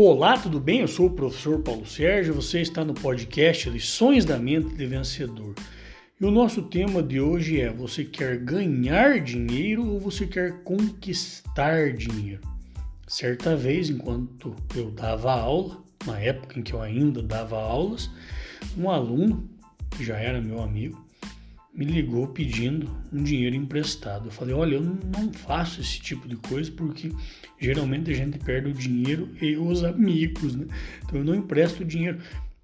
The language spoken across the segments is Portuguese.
Olá, tudo bem? Eu sou o professor Paulo Sérgio, você está no podcast Lições da Mente de Vencedor. E o nosso tema de hoje é: você quer ganhar dinheiro ou você quer conquistar dinheiro? Certa vez, enquanto eu dava aula, na época em que eu ainda dava aulas, um aluno, que já era meu amigo, me ligou pedindo um dinheiro emprestado. Eu falei: olha, eu não faço esse tipo de coisa porque geralmente a gente perde o dinheiro e os amigos, né? Então eu não empresto dinheiro.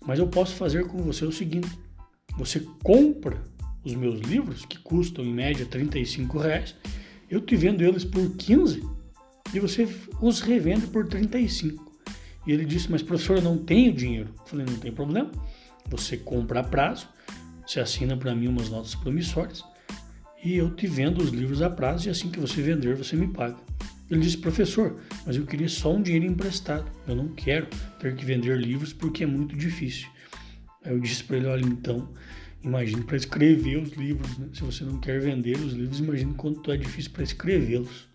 Mas eu posso fazer com você o seguinte: você compra os meus livros, que custam em média 35 reais, eu te vendo eles por 15 e você os revende por 35. E ele disse: Mas professor, eu não tenho dinheiro. Eu falei: Não tem problema. Você compra a prazo você assina para mim umas notas promissórias e eu te vendo os livros a prazo e assim que você vender, você me paga. Ele disse, professor, mas eu queria só um dinheiro emprestado. Eu não quero ter que vender livros porque é muito difícil. Aí eu disse para ele, olha, então, imagine para escrever os livros. Né? Se você não quer vender os livros, imagine quanto é difícil para escrevê-los.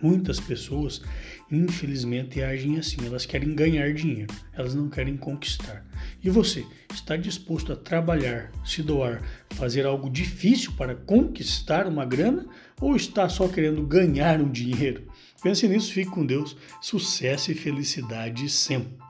Muitas pessoas, infelizmente, agem assim. Elas querem ganhar dinheiro, elas não querem conquistar. E você, está disposto a trabalhar, se doar, fazer algo difícil para conquistar uma grana ou está só querendo ganhar um dinheiro? Pense nisso, fique com Deus, sucesso e felicidade sempre.